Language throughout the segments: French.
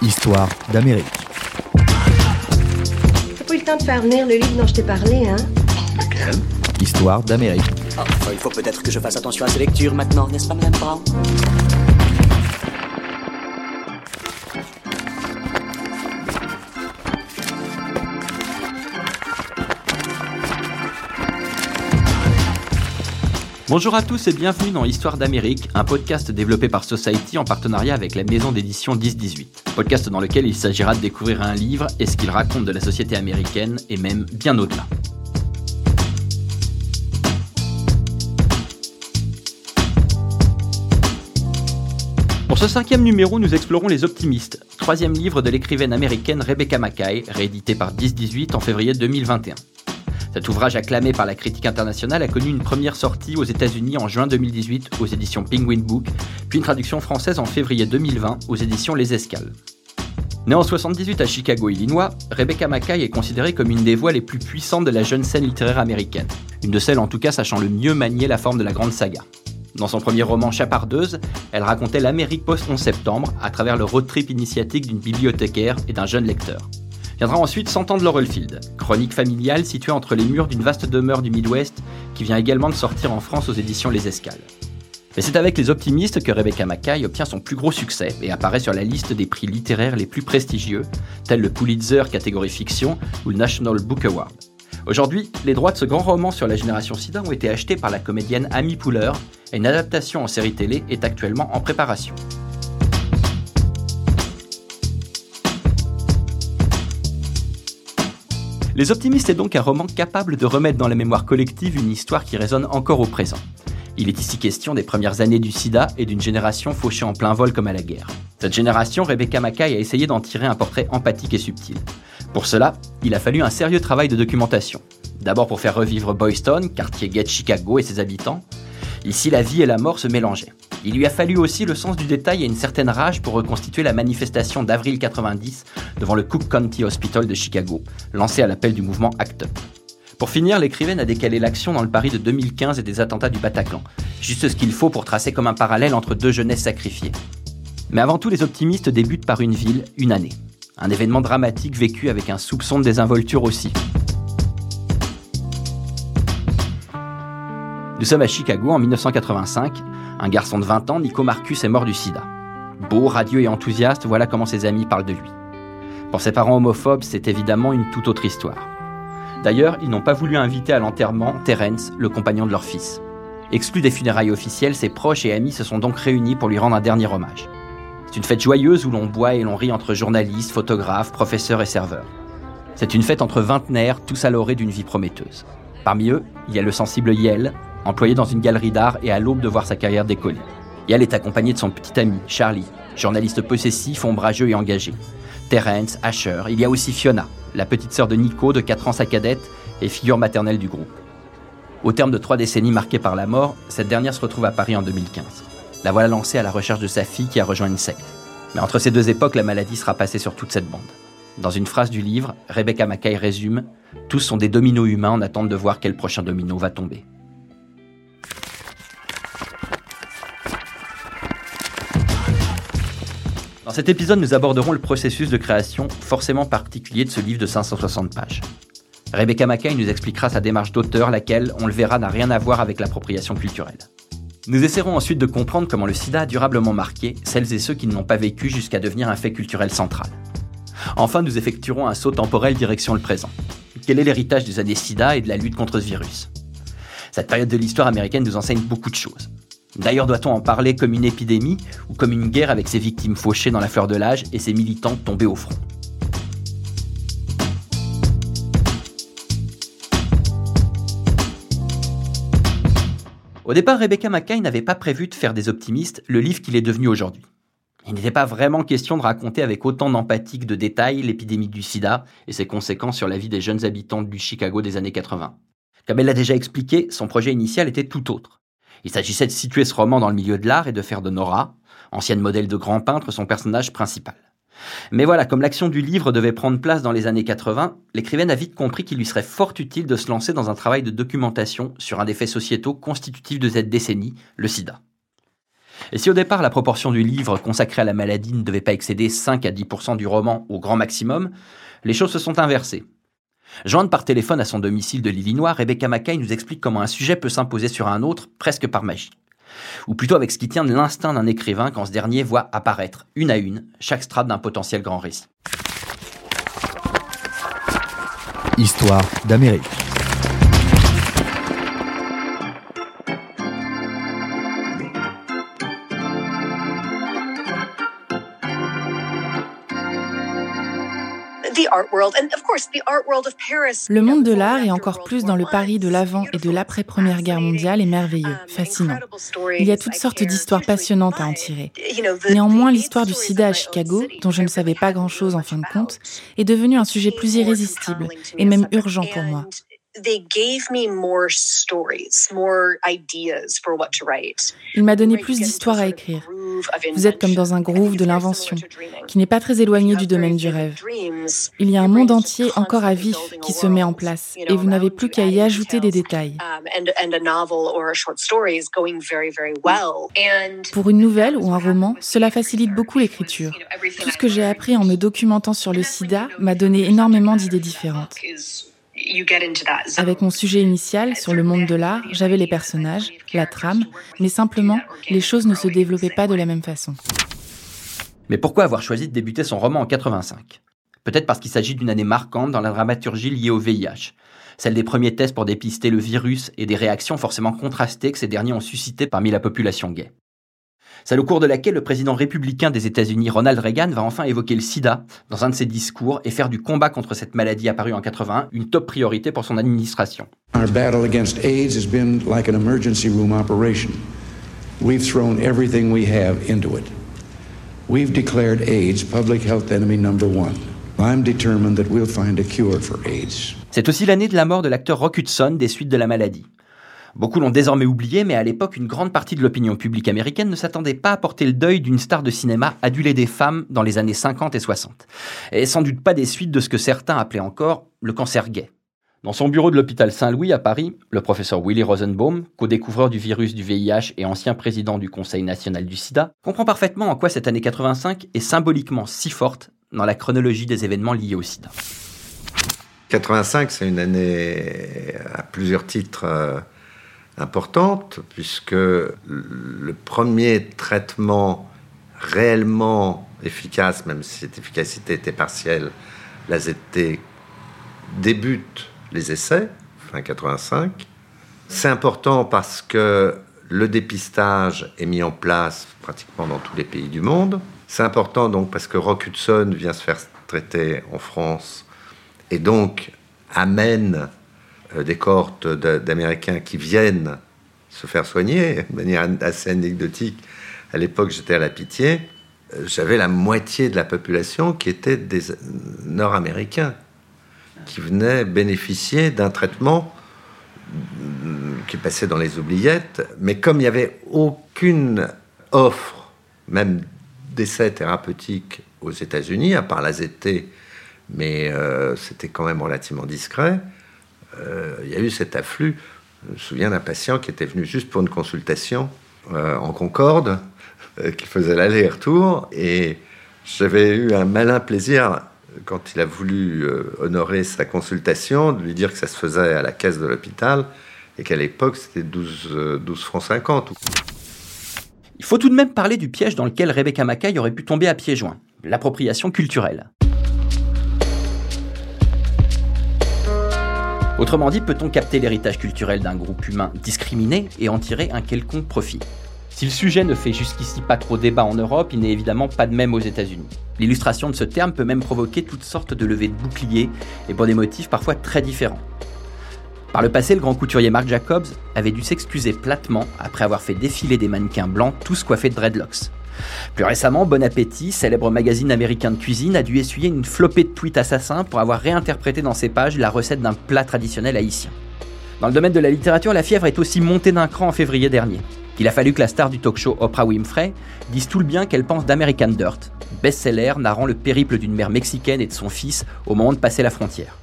Histoire d'Amérique. T'as pas eu le temps de faire venir le livre dont je t'ai parlé, hein? Lequel? Histoire d'Amérique. Enfin, il faut peut-être que je fasse attention à ces lectures maintenant, n'est-ce pas, Madame Brown? Bonjour à tous et bienvenue dans Histoire d'Amérique, un podcast développé par Society en partenariat avec la maison d'édition 1018. Podcast dans lequel il s'agira de découvrir un livre et ce qu'il raconte de la société américaine et même bien au-delà. Pour ce cinquième numéro, nous explorons Les Optimistes, troisième livre de l'écrivaine américaine Rebecca Mackay, réédité par 1018 en février 2021. Cet ouvrage acclamé par la critique internationale a connu une première sortie aux États-Unis en juin 2018 aux éditions Penguin Book, puis une traduction française en février 2020 aux éditions Les Escales. Née en 78 à Chicago, Illinois, Rebecca Mackay est considérée comme une des voix les plus puissantes de la jeune scène littéraire américaine. Une de celles en tout cas sachant le mieux manier la forme de la grande saga. Dans son premier roman Chapardeuse, elle racontait l'Amérique post-11 septembre à travers le road trip initiatique d'une bibliothécaire et d'un jeune lecteur. Viendra ensuite Cent ans de Laurelfield, chronique familiale située entre les murs d'une vaste demeure du Midwest qui vient également de sortir en France aux éditions Les Escales. Mais c'est avec Les Optimistes que Rebecca Mackay obtient son plus gros succès et apparaît sur la liste des prix littéraires les plus prestigieux, tels le Pulitzer catégorie fiction ou le National Book Award. Aujourd'hui, les droits de ce grand roman sur la génération SIDA ont été achetés par la comédienne Amy Poehler et une adaptation en série télé est actuellement en préparation. Les Optimistes est donc un roman capable de remettre dans la mémoire collective une histoire qui résonne encore au présent. Il est ici question des premières années du sida et d'une génération fauchée en plein vol comme à la guerre. Cette génération, Rebecca Mackay a essayé d'en tirer un portrait empathique et subtil. Pour cela, il a fallu un sérieux travail de documentation. D'abord pour faire revivre Boyston, quartier gay Chicago et ses habitants. Ici, la vie et la mort se mélangeaient. Il lui a fallu aussi le sens du détail et une certaine rage pour reconstituer la manifestation d'avril 90 devant le Cook County Hospital de Chicago, lancée à l'appel du mouvement ACT UP. Pour finir, l'écrivaine a décalé l'action dans le Paris de 2015 et des attentats du Bataclan, juste ce qu'il faut pour tracer comme un parallèle entre deux jeunesses sacrifiées. Mais avant tout, les optimistes débutent par une ville, une année. Un événement dramatique vécu avec un soupçon de désinvolture aussi. Nous sommes à Chicago en 1985. Un garçon de 20 ans, Nico Marcus, est mort du sida. Beau, radieux et enthousiaste, voilà comment ses amis parlent de lui. Pour ses parents homophobes, c'est évidemment une toute autre histoire. D'ailleurs, ils n'ont pas voulu inviter à l'enterrement Terence, le compagnon de leur fils. Exclu des funérailles officielles, ses proches et amis se sont donc réunis pour lui rendre un dernier hommage. C'est une fête joyeuse où l'on boit et l'on rit entre journalistes, photographes, professeurs et serveurs. C'est une fête entre vingtenaires, tous à l'orée d'une vie prometteuse. Parmi eux, il y a le sensible Yel, employé dans une galerie d'art et à l'aube de voir sa carrière décoller. Yel est accompagné de son petit ami, Charlie, journaliste possessif, ombrageux et engagé. Terence, Asher, il y a aussi Fiona, la petite sœur de Nico, de 4 ans sa cadette, et figure maternelle du groupe. Au terme de trois décennies marquées par la mort, cette dernière se retrouve à Paris en 2015. La voilà lancée à la recherche de sa fille qui a rejoint une secte. Mais entre ces deux époques, la maladie sera passée sur toute cette bande. Dans une phrase du livre, Rebecca Mackay résume Tous sont des dominos humains en attente de voir quel prochain domino va tomber. Dans cet épisode, nous aborderons le processus de création forcément particulier de ce livre de 560 pages. Rebecca Mackay nous expliquera sa démarche d'auteur, laquelle, on le verra, n'a rien à voir avec l'appropriation culturelle. Nous essaierons ensuite de comprendre comment le sida a durablement marqué celles et ceux qui ne l'ont pas vécu jusqu'à devenir un fait culturel central. Enfin, nous effectuerons un saut temporel direction le présent. Quel est l'héritage des années sida et de la lutte contre ce virus? Cette période de l'histoire américaine nous enseigne beaucoup de choses. D'ailleurs, doit-on en parler comme une épidémie ou comme une guerre avec ses victimes fauchées dans la fleur de l'âge et ses militants tombés au front? Au départ, Rebecca Mackay n'avait pas prévu de faire des optimistes le livre qu'il est devenu aujourd'hui. Il n'était pas vraiment question de raconter avec autant d'empathie que de détails l'épidémie du sida et ses conséquences sur la vie des jeunes habitants du Chicago des années 80. Comme elle l'a déjà expliqué, son projet initial était tout autre. Il s'agissait de situer ce roman dans le milieu de l'art et de faire de Nora, ancienne modèle de grand peintre, son personnage principal. Mais voilà, comme l'action du livre devait prendre place dans les années 80, l'écrivaine a vite compris qu'il lui serait fort utile de se lancer dans un travail de documentation sur un des faits sociétaux constitutifs de cette décennie, le sida. Et si au départ la proportion du livre consacré à la maladie ne devait pas excéder 5 à 10% du roman au grand maximum, les choses se sont inversées. Jointe par téléphone à son domicile de l'Illinois, Rebecca Mackay nous explique comment un sujet peut s'imposer sur un autre presque par magie. Ou plutôt avec ce qui tient de l'instinct d'un écrivain quand ce dernier voit apparaître, une à une, chaque strate d'un potentiel grand récit. Histoire d'Amérique. Le monde de l'art et encore plus dans le Paris de l'avant et de l'après-première guerre mondiale est merveilleux, um, fascinant. Il y a toutes sortes d'histoires passionnantes à en tirer. Néanmoins, l'histoire du sida à Chicago, dont je ne savais pas grand-chose en fin de compte, est devenue un sujet plus irrésistible et même urgent pour moi. Il m'a donné plus d'histoires à écrire. Vous êtes comme dans un groove de l'invention, qui n'est pas très éloigné du domaine du rêve. Il y a un monde entier encore à vif qui se met en place, et vous n'avez plus qu'à y ajouter des détails. Pour une nouvelle ou un roman, cela facilite beaucoup l'écriture. Tout ce que j'ai appris en me documentant sur le sida m'a donné énormément d'idées différentes. Avec mon sujet initial sur le monde de l'art, j'avais les personnages, la trame, mais simplement, les choses ne se développaient pas de la même façon. Mais pourquoi avoir choisi de débuter son roman en 85 Peut-être parce qu'il s'agit d'une année marquante dans la dramaturgie liée au VIH, celle des premiers tests pour dépister le virus et des réactions forcément contrastées que ces derniers ont suscitées parmi la population gay. C'est au cours de laquelle le président républicain des États-Unis, Ronald Reagan, va enfin évoquer le sida dans un de ses discours et faire du combat contre cette maladie apparue en 81 une top priorité pour son administration. Our battle against AIDS has been like an emergency room operation. We've thrown everything we have into it. We've declared AIDS public health enemy number one. I'm determined that we'll find a cure for AIDS. C'est aussi l'année de la mort de l'acteur Rock Hudson des suites de la maladie. Beaucoup l'ont désormais oublié, mais à l'époque, une grande partie de l'opinion publique américaine ne s'attendait pas à porter le deuil d'une star de cinéma adulée des femmes dans les années 50 et 60. Et sans doute pas des suites de ce que certains appelaient encore le cancer gay. Dans son bureau de l'hôpital Saint-Louis à Paris, le professeur Willy Rosenbaum, co-découvreur du virus du VIH et ancien président du Conseil national du sida, comprend parfaitement en quoi cette année 85 est symboliquement si forte dans la chronologie des événements liés au sida. 85, c'est une année à plusieurs titres euh, importante, puisque le premier traitement réellement efficace, même si cette efficacité était partielle, la ZT débute les essais, fin 85. C'est important parce que le dépistage est mis en place pratiquement dans tous les pays du monde. C'est important donc parce que Rock Hudson vient se faire traiter en France et donc amène des cohortes d'Américains qui viennent se faire soigner de manière assez anecdotique. À l'époque, j'étais à la pitié. Euh, j'avais la moitié de la population qui était des Nord-Américains, qui venaient bénéficier d'un traitement qui passait dans les oubliettes. Mais comme il n'y avait aucune offre, même d'essais thérapeutiques aux États-Unis, à part la ZT, mais euh, c'était quand même relativement discret, euh, il y a eu cet afflux. Je me souviens d'un patient qui était venu juste pour une consultation euh, en Concorde, euh, qui faisait l'aller-retour, et j'avais eu un malin plaisir quand il a voulu honorer sa consultation, de lui dire que ça se faisait à la caisse de l'hôpital et qu'à l'époque c'était 12, 12 francs 50. Il faut tout de même parler du piège dans lequel Rebecca Mackay aurait pu tomber à pieds joints, l'appropriation culturelle. Autrement dit, peut-on capter l'héritage culturel d'un groupe humain discriminé et en tirer un quelconque profit? Si le sujet ne fait jusqu'ici pas trop débat en Europe, il n'est évidemment pas de même aux États-Unis. L'illustration de ce terme peut même provoquer toutes sortes de levées de boucliers et pour des motifs parfois très différents. Par le passé, le grand couturier Marc Jacobs avait dû s'excuser platement après avoir fait défiler des mannequins blancs tous coiffés de dreadlocks. Plus récemment, Bon Appétit, célèbre magazine américain de cuisine, a dû essuyer une flopée de tweets assassins pour avoir réinterprété dans ses pages la recette d'un plat traditionnel haïtien. Dans le domaine de la littérature, la fièvre est aussi montée d'un cran en février dernier. Il a fallu que la star du talk show Oprah Winfrey dise tout le bien qu'elle pense d'American Dirt, best-seller narrant le périple d'une mère mexicaine et de son fils au moment de passer la frontière.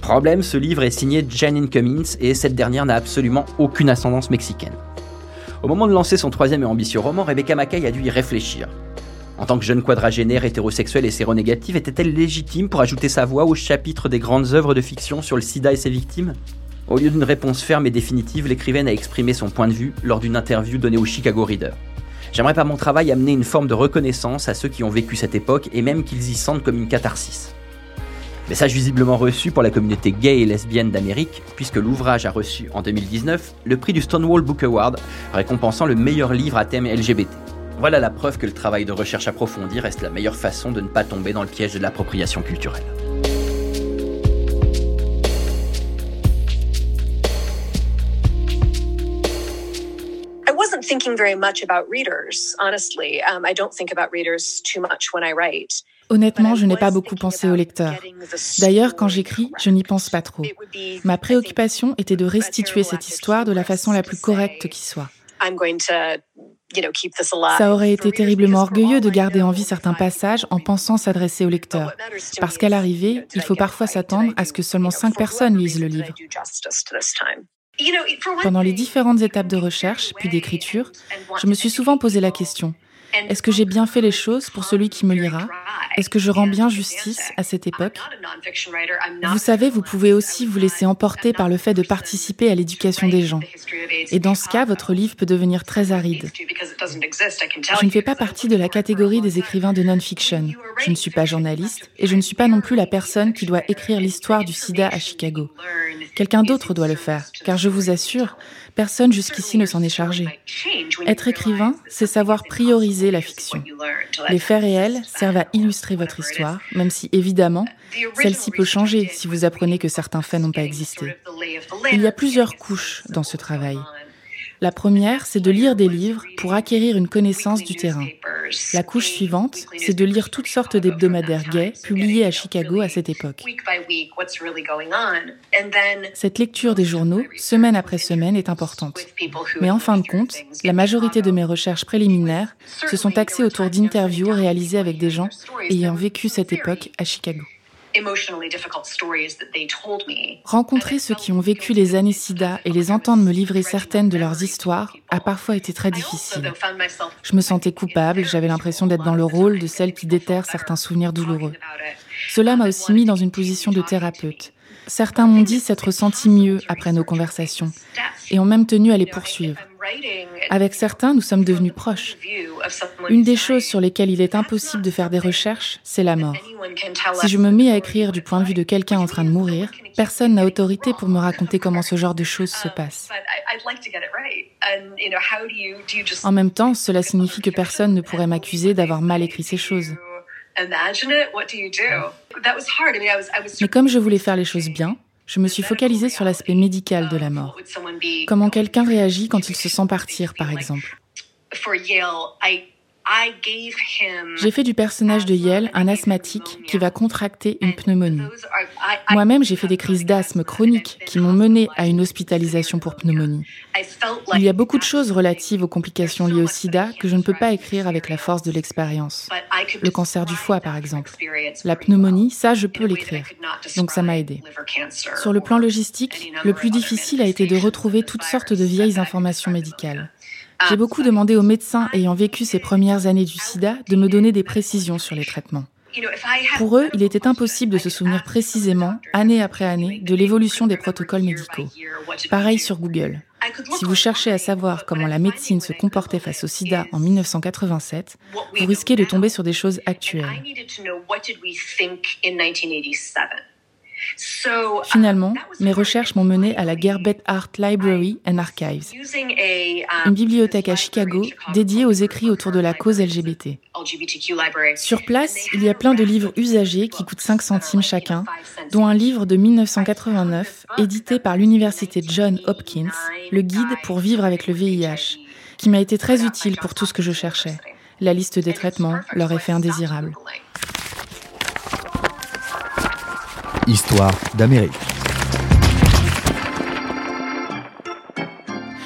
Problème, ce livre est signé Janine Cummins et cette dernière n'a absolument aucune ascendance mexicaine. Au moment de lancer son troisième et ambitieux roman, Rebecca Mackay a dû y réfléchir. En tant que jeune quadragénaire hétérosexuelle et séronégative, était-elle légitime pour ajouter sa voix au chapitre des grandes œuvres de fiction sur le sida et ses victimes? Au lieu d'une réponse ferme et définitive, l'écrivaine a exprimé son point de vue lors d'une interview donnée au Chicago Reader. J'aimerais par mon travail amener une forme de reconnaissance à ceux qui ont vécu cette époque et même qu'ils y sentent comme une catharsis. Message visiblement reçu pour la communauté gay et lesbienne d'Amérique, puisque l'ouvrage a reçu en 2019 le prix du Stonewall Book Award, récompensant le meilleur livre à thème LGBT. Voilà la preuve que le travail de recherche approfondi reste la meilleure façon de ne pas tomber dans le piège de l'appropriation culturelle. Thinking very much about readers, honestly. Um, I don't think about readers too much when I write. Honnêtement, je n'ai pas beaucoup pensé au lecteur. D'ailleurs, quand j'écris, je n'y pense pas trop. Ma préoccupation était de restituer cette histoire de la façon la plus correcte qui soit. Ça aurait été terriblement orgueilleux de garder en vie certains passages en pensant s'adresser au lecteur. Parce qu'à l'arrivée, il faut parfois s'attendre à ce que seulement cinq personnes lisent le livre. Pendant les différentes étapes de recherche puis d'écriture, je me suis souvent posé la question est-ce que j'ai bien fait les choses pour celui qui me lira? Est-ce que je rends bien justice à cette époque? Vous savez, vous pouvez aussi vous laisser emporter par le fait de participer à l'éducation des gens. Et dans ce cas, votre livre peut devenir très aride. Je ne fais pas partie de la catégorie des écrivains de non-fiction. Je ne suis pas journaliste et je ne suis pas non plus la personne qui doit écrire l'histoire du sida à Chicago. Quelqu'un d'autre doit le faire, car je vous assure, Personne jusqu'ici ne s'en est chargé. Être écrivain, c'est savoir prioriser la fiction. Les faits réels servent à illustrer votre histoire, même si évidemment, celle-ci peut changer si vous apprenez que certains faits n'ont pas existé. Il y a plusieurs couches dans ce travail. La première, c'est de lire des livres pour acquérir une connaissance du terrain. La couche suivante, c'est de lire toutes sortes d'hebdomadaires gays publiés à Chicago à cette époque. Cette lecture des journaux, semaine après semaine, est importante. Mais en fin de compte, la majorité de mes recherches préliminaires se sont axées autour d'interviews réalisées avec des gens ayant vécu cette époque à Chicago. Rencontrer ceux qui ont vécu les années SIDA et les entendre me livrer certaines de leurs histoires a parfois été très difficile. Je me sentais coupable, j'avais l'impression d'être dans le rôle de celle qui déterre certains souvenirs douloureux. Cela m'a aussi mis dans une position de thérapeute. Certains m'ont dit s'être sentis mieux après nos conversations et ont même tenu à les poursuivre. Avec certains, nous sommes devenus proches. Une des choses sur lesquelles il est impossible de faire des recherches, c'est la mort. Si je me mets à écrire du point de vue de quelqu'un en train de mourir, personne n'a autorité pour me raconter comment ce genre de choses se passe. En même temps, cela signifie que personne ne pourrait m'accuser d'avoir mal écrit ces choses. Mais comme je voulais faire les choses bien, je me suis focalisée sur l'aspect médical de la mort. Comment quelqu'un réagit quand il se sent partir, par exemple. J'ai fait du personnage de Yale un asthmatique qui va contracter une pneumonie. Moi-même, j'ai fait des crises d'asthme chroniques qui m'ont mené à une hospitalisation pour pneumonie. Il y a beaucoup de choses relatives aux complications liées au sida que je ne peux pas écrire avec la force de l'expérience. Le cancer du foie, par exemple. La pneumonie, ça, je peux l'écrire. Donc ça m'a aidé. Sur le plan logistique, le plus difficile a été de retrouver toutes sortes de vieilles informations médicales. J'ai beaucoup demandé aux médecins ayant vécu ces premières années du sida de me donner des précisions sur les traitements. Pour eux, il était impossible de se souvenir précisément, année après année, de l'évolution des protocoles médicaux. Pareil sur Google. Si vous cherchez à savoir comment la médecine se comportait face au sida en 1987, vous risquez de tomber sur des choses actuelles. Finalement, mes recherches m'ont mené à la Gerbet Art Library and Archives, une bibliothèque à Chicago dédiée aux écrits autour de la cause LGBT. Sur place, il y a plein de livres usagés qui coûtent 5 centimes chacun, dont un livre de 1989 édité par l'université John Hopkins, le guide pour vivre avec le VIH, qui m'a été très utile pour tout ce que je cherchais, la liste des traitements, leur effet indésirable. Histoire d'Amérique.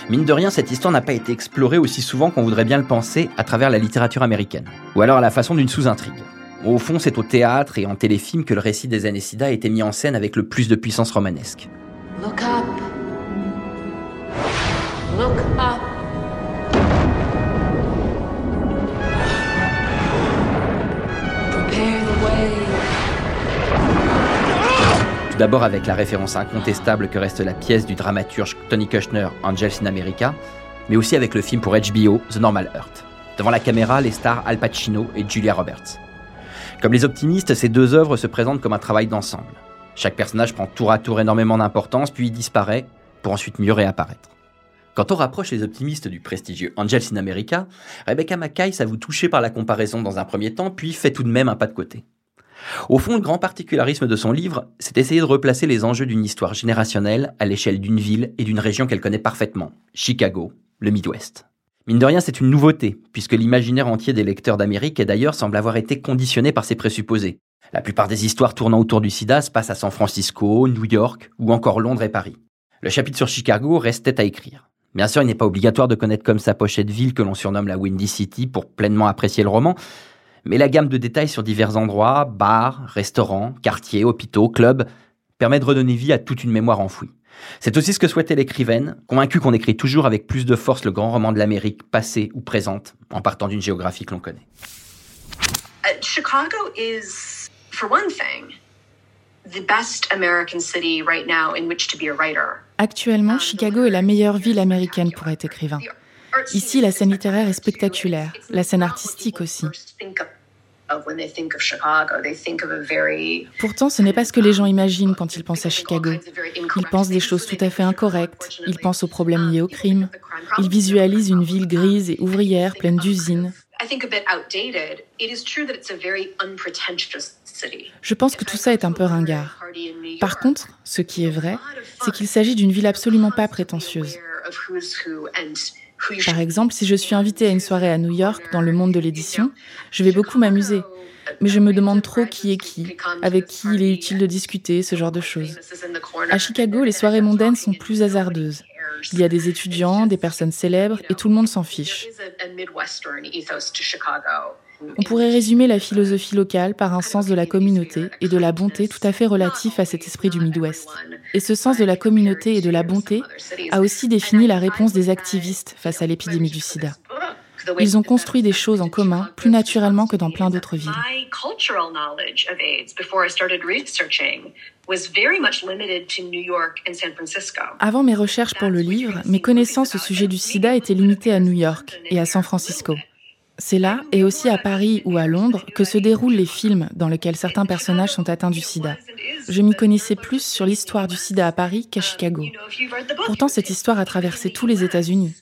Mine de rien, cette histoire n'a pas été explorée aussi souvent qu'on voudrait bien le penser à travers la littérature américaine, ou alors à la façon d'une sous-intrigue. Au fond, c'est au théâtre et en téléfilm que le récit des années SIDA a été mis en scène avec le plus de puissance romanesque. Look up. Look up. D'abord avec la référence incontestable que reste la pièce du dramaturge Tony Kushner, Angels in America, mais aussi avec le film pour HBO, The Normal Earth. Devant la caméra, les stars Al Pacino et Julia Roberts. Comme les optimistes, ces deux œuvres se présentent comme un travail d'ensemble. Chaque personnage prend tour à tour énormément d'importance, puis disparaît, pour ensuite mieux réapparaître. Quand on rapproche les optimistes du prestigieux Angels in America, Rebecca Mackay s'avoue touchée par la comparaison dans un premier temps, puis fait tout de même un pas de côté. Au fond, le grand particularisme de son livre, c'est d'essayer de replacer les enjeux d'une histoire générationnelle à l'échelle d'une ville et d'une région qu'elle connaît parfaitement, Chicago, le Midwest. Mine de rien, c'est une nouveauté, puisque l'imaginaire entier des lecteurs d'Amérique et d'ailleurs semble avoir été conditionné par ces présupposés. La plupart des histoires tournant autour du sida se passent à San Francisco, New York ou encore Londres et Paris. Le chapitre sur Chicago restait à écrire. Bien sûr, il n'est pas obligatoire de connaître comme sa pochette ville que l'on surnomme la Windy City pour pleinement apprécier le roman, mais la gamme de détails sur divers endroits, bars, restaurants, quartiers, hôpitaux, clubs, permet de redonner vie à toute une mémoire enfouie. C'est aussi ce que souhaitait l'écrivaine, convaincue qu'on écrit toujours avec plus de force le grand roman de l'Amérique, passée ou présente, en partant d'une géographie que l'on connaît. Uh, Chicago is, for one thing, the best American city right now in which to be a writer. Actuellement, Chicago est la meilleure ville américaine pour être écrivain. Ici, la scène littéraire est spectaculaire, la scène artistique aussi. Pourtant, ce n'est pas ce que les gens imaginent quand ils pensent à Chicago. Ils pensent des choses tout à fait incorrectes, ils pensent aux problèmes liés au crime, ils visualisent une ville grise et ouvrière pleine d'usines. Je pense que tout ça est un peu ringard. Par contre, ce qui est vrai, c'est qu'il s'agit d'une ville absolument pas prétentieuse. Par exemple, si je suis invitée à une soirée à New York dans le monde de l'édition, je vais beaucoup m'amuser. Mais je me demande trop qui est qui, avec qui il est utile de discuter, ce genre de choses. À Chicago, les soirées mondaines sont plus hasardeuses. Il y a des étudiants, des personnes célèbres, et tout le monde s'en fiche. On pourrait résumer la philosophie locale par un sens de la communauté et de la bonté tout à fait relatif à cet esprit du Midwest. Et ce sens de la communauté et de la bonté a aussi défini la réponse des activistes face à l'épidémie du sida. Ils ont construit des choses en commun plus naturellement que dans plein d'autres villes. Avant mes recherches pour le livre, mes connaissances au sujet du sida étaient limitées à New York et à San Francisco. C'est là, et aussi à Paris ou à Londres, que se déroulent les films dans lesquels certains personnages sont atteints du sida. Je m'y connaissais plus sur l'histoire du sida à Paris qu'à Chicago. Pourtant, cette histoire a traversé tous les États-Unis.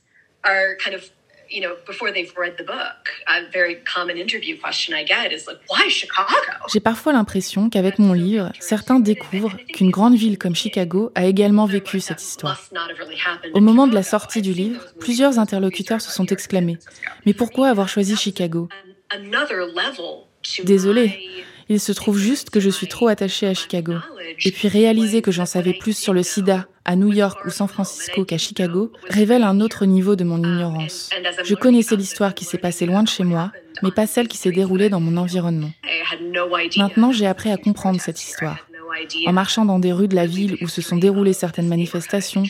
J'ai parfois l'impression qu'avec mon livre, certains découvrent qu'une grande ville comme Chicago a également vécu cette histoire. Au moment de la sortie du livre, plusieurs interlocuteurs se sont exclamés Mais pourquoi avoir choisi Chicago? Désolé, il se trouve juste que je suis trop attachée à Chicago. Et puis réaliser que j'en savais plus sur le sida à New York ou San Francisco qu'à Chicago révèle un autre niveau de mon ignorance. Je connaissais l'histoire qui s'est passée loin de chez moi, mais pas celle qui s'est déroulée dans mon environnement. Maintenant, j'ai appris à comprendre cette histoire. En marchant dans des rues de la ville où se sont déroulées certaines manifestations,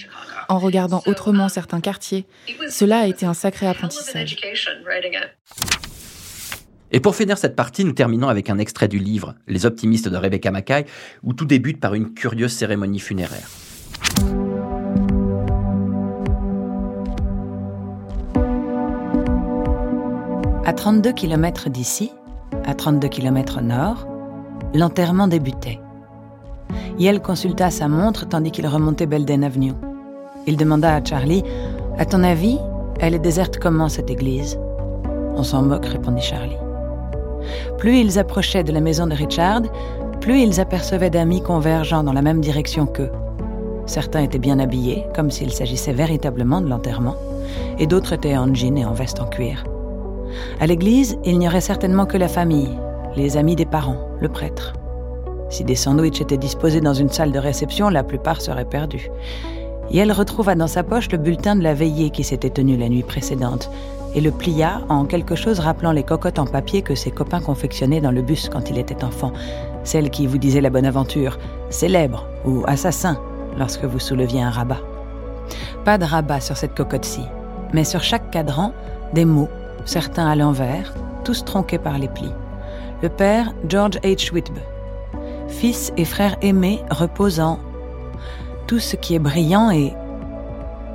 en regardant autrement certains quartiers, cela a été un sacré apprentissage. Et pour finir cette partie, nous terminons avec un extrait du livre Les optimistes de Rebecca Mackay, où tout débute par une curieuse cérémonie funéraire. À 32 km d'ici, à 32 km nord, l'enterrement débutait. Yale consulta sa montre tandis qu'il remontait Belden Avenue. Il demanda à Charlie À ton avis, elle est déserte comment cette église? On s'en moque, répondit Charlie. Plus ils approchaient de la maison de Richard, plus ils apercevaient d'amis convergeant dans la même direction qu'eux. Certains étaient bien habillés, comme s'il s'agissait véritablement de l'enterrement, et d'autres étaient en jean et en veste en cuir. À l'église, il n'y aurait certainement que la famille, les amis des parents, le prêtre. Si des sandwichs étaient disposés dans une salle de réception, la plupart seraient perdus. Et elle retrouva dans sa poche le bulletin de la veillée qui s'était tenue la nuit précédente, et le plia en quelque chose rappelant les cocottes en papier que ses copains confectionnaient dans le bus quand il était enfant, celles qui vous disaient la bonne aventure, célèbre ou assassin, lorsque vous souleviez un rabat. Pas de rabat sur cette cocotte-ci, mais sur chaque cadran, des mots, certains à l'envers, tous tronqués par les plis. Le père George H. Whitbe. fils et frère aimé reposant. Tout ce qui est brillant est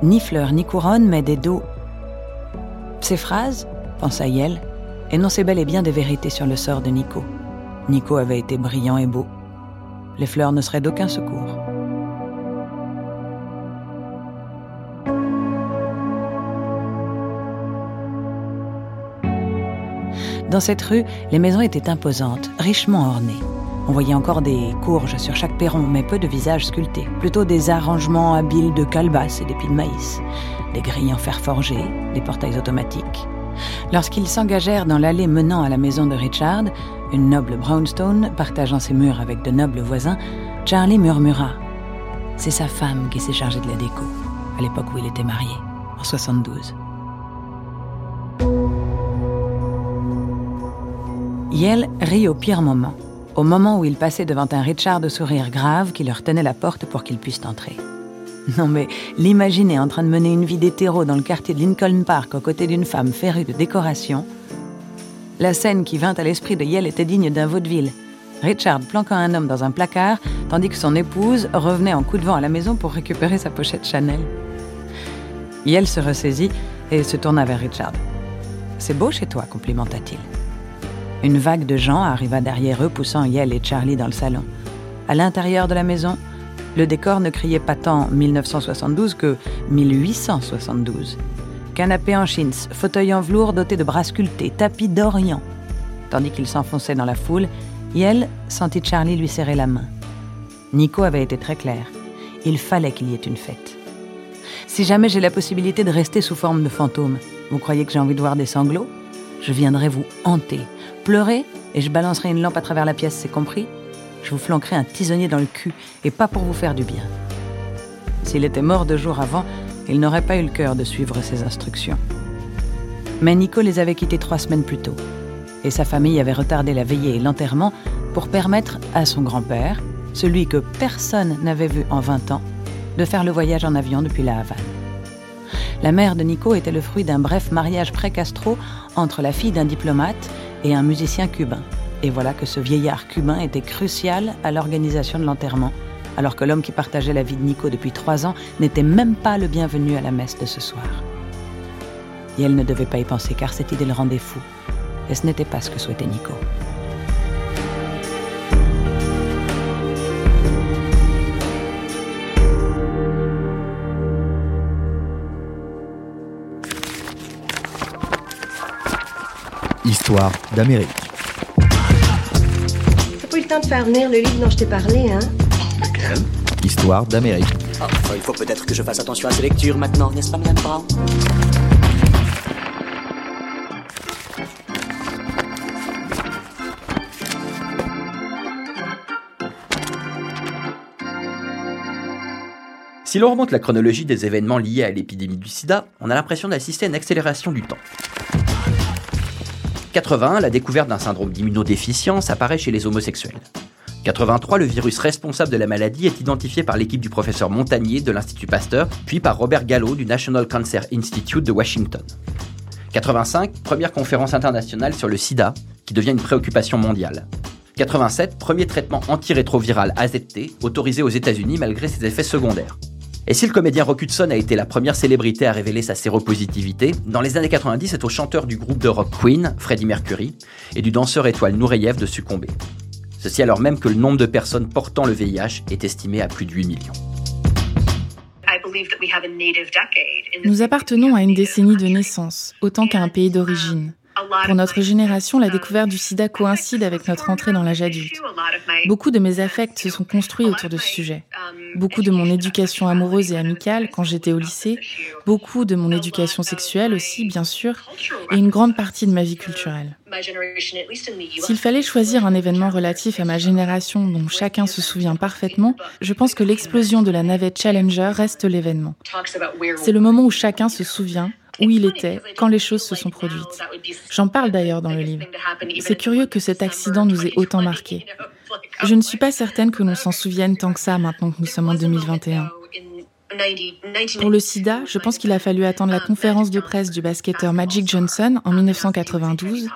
ni fleur ni couronne, mais des dos. Ces phrases, pensa Yel, énonçaient bel et bien des vérités sur le sort de Nico. Nico avait été brillant et beau. Les fleurs ne seraient d'aucun secours. Dans cette rue, les maisons étaient imposantes, richement ornées. On voyait encore des courges sur chaque perron, mais peu de visages sculptés. Plutôt des arrangements habiles de calebasses et d'épis de maïs. Des grilles en fer forgé, des portails automatiques. Lorsqu'ils s'engagèrent dans l'allée menant à la maison de Richard, une noble brownstone partageant ses murs avec de nobles voisins, Charlie murmura C'est sa femme qui s'est chargée de la déco, à l'époque où il était marié, en 72. Yel rit au pire moment, au moment où il passait devant un Richard de sourire grave qui leur tenait la porte pour qu'ils puissent entrer. Non mais l'imaginer en train de mener une vie d'hétéro dans le quartier de Lincoln Park aux côtés d'une femme férue de décoration. La scène qui vint à l'esprit de Yel était digne d'un vaudeville. Richard planquant un homme dans un placard, tandis que son épouse revenait en coup de vent à la maison pour récupérer sa pochette Chanel. Yel se ressaisit et se tourna vers Richard. C'est beau chez toi, complimenta-t-il. Une vague de gens arriva derrière eux, poussant Yel et Charlie dans le salon. À l'intérieur de la maison, le décor ne criait pas tant 1972 que 1872. Canapé en chintz, fauteuil en velours doté de bras sculptés, tapis d'Orient. Tandis qu'il s'enfonçait dans la foule, Yel sentit Charlie lui serrer la main. Nico avait été très clair. Il fallait qu'il y ait une fête. Si jamais j'ai la possibilité de rester sous forme de fantôme, vous croyez que j'ai envie de voir des sanglots? Je viendrai vous hanter, pleurer et je balancerai une lampe à travers la pièce, c'est compris? Je vous flanquerai un tisonnier dans le cul et pas pour vous faire du bien. S'il était mort deux jours avant, il n'aurait pas eu le cœur de suivre ses instructions. Mais Nico les avait quittés trois semaines plus tôt, et sa famille avait retardé la veillée et l'enterrement pour permettre à son grand-père, celui que personne n'avait vu en 20 ans, de faire le voyage en avion depuis la Havane. La mère de Nico était le fruit d'un bref mariage pré-Castro entre la fille d'un diplomate et un musicien cubain. Et voilà que ce vieillard cubain était crucial à l'organisation de l'enterrement, alors que l'homme qui partageait la vie de Nico depuis trois ans n'était même pas le bienvenu à la messe de ce soir. Et elle ne devait pas y penser car cette idée le rendait fou. Et ce n'était pas ce que souhaitait Nico. Histoire d'Amérique. T'as pas eu le temps de faire venir le livre dont je t'ai parlé, hein? Lequel? Histoire d'Amérique. Enfin, il faut peut-être que je fasse attention à ces lectures maintenant, n'est-ce pas, Madame Brown? Si l'on remonte la chronologie des événements liés à l'épidémie du sida, on a l'impression d'assister à une accélération du temps. 80, la découverte d'un syndrome d'immunodéficience apparaît chez les homosexuels. 83, le virus responsable de la maladie est identifié par l'équipe du professeur Montagnier de l'Institut Pasteur, puis par Robert Gallo du National Cancer Institute de Washington. 85, première conférence internationale sur le sida, qui devient une préoccupation mondiale. 87, premier traitement antirétroviral AZT, autorisé aux États-Unis malgré ses effets secondaires. Et si le comédien Rock Hudson a été la première célébrité à révéler sa séropositivité, dans les années 90, c'est au chanteur du groupe de rock Queen, Freddie Mercury, et du danseur étoile Nureyev de succomber. Ceci alors même que le nombre de personnes portant le VIH est estimé à plus de 8 millions. Nous appartenons à une décennie de naissance, autant qu'à un pays d'origine. Pour notre génération, la découverte du sida coïncide avec notre entrée dans l'âge adulte. Beaucoup de mes affects se sont construits autour de ce sujet. Beaucoup de mon éducation amoureuse et amicale quand j'étais au lycée, beaucoup de mon éducation sexuelle aussi, bien sûr, et une grande partie de ma vie culturelle. S'il fallait choisir un événement relatif à ma génération dont chacun se souvient parfaitement, je pense que l'explosion de la navette Challenger reste l'événement. C'est le moment où chacun se souvient où il était quand les choses se sont produites. J'en parle d'ailleurs dans le livre. C'est curieux que cet accident nous ait autant marqué. Je ne suis pas certaine que l'on s'en souvienne tant que ça maintenant que nous sommes en 2021. Pour le sida, je pense qu'il a fallu attendre la conférence de presse du basketteur Magic Johnson en 1992,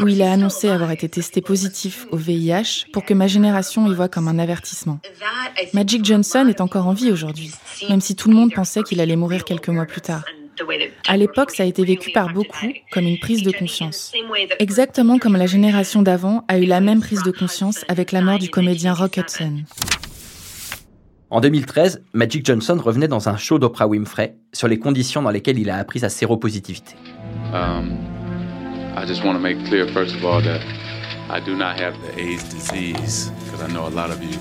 où il a annoncé avoir été testé positif au VIH pour que ma génération y voit comme un avertissement. Magic Johnson est encore en vie aujourd'hui, même si tout le monde pensait qu'il allait mourir quelques mois plus tard. À l'époque, ça a été vécu par beaucoup comme une prise de conscience. Exactement comme la génération d'avant a eu la même prise de conscience avec la mort du comédien Rock Hudson. En 2013, Magic Johnson revenait dans un show d'Oprah Winfrey sur les conditions dans lesquelles il a appris sa séropositivité. Um, I just want to make clear, first of all, that I do not have the AIDS disease, because I know a lot of you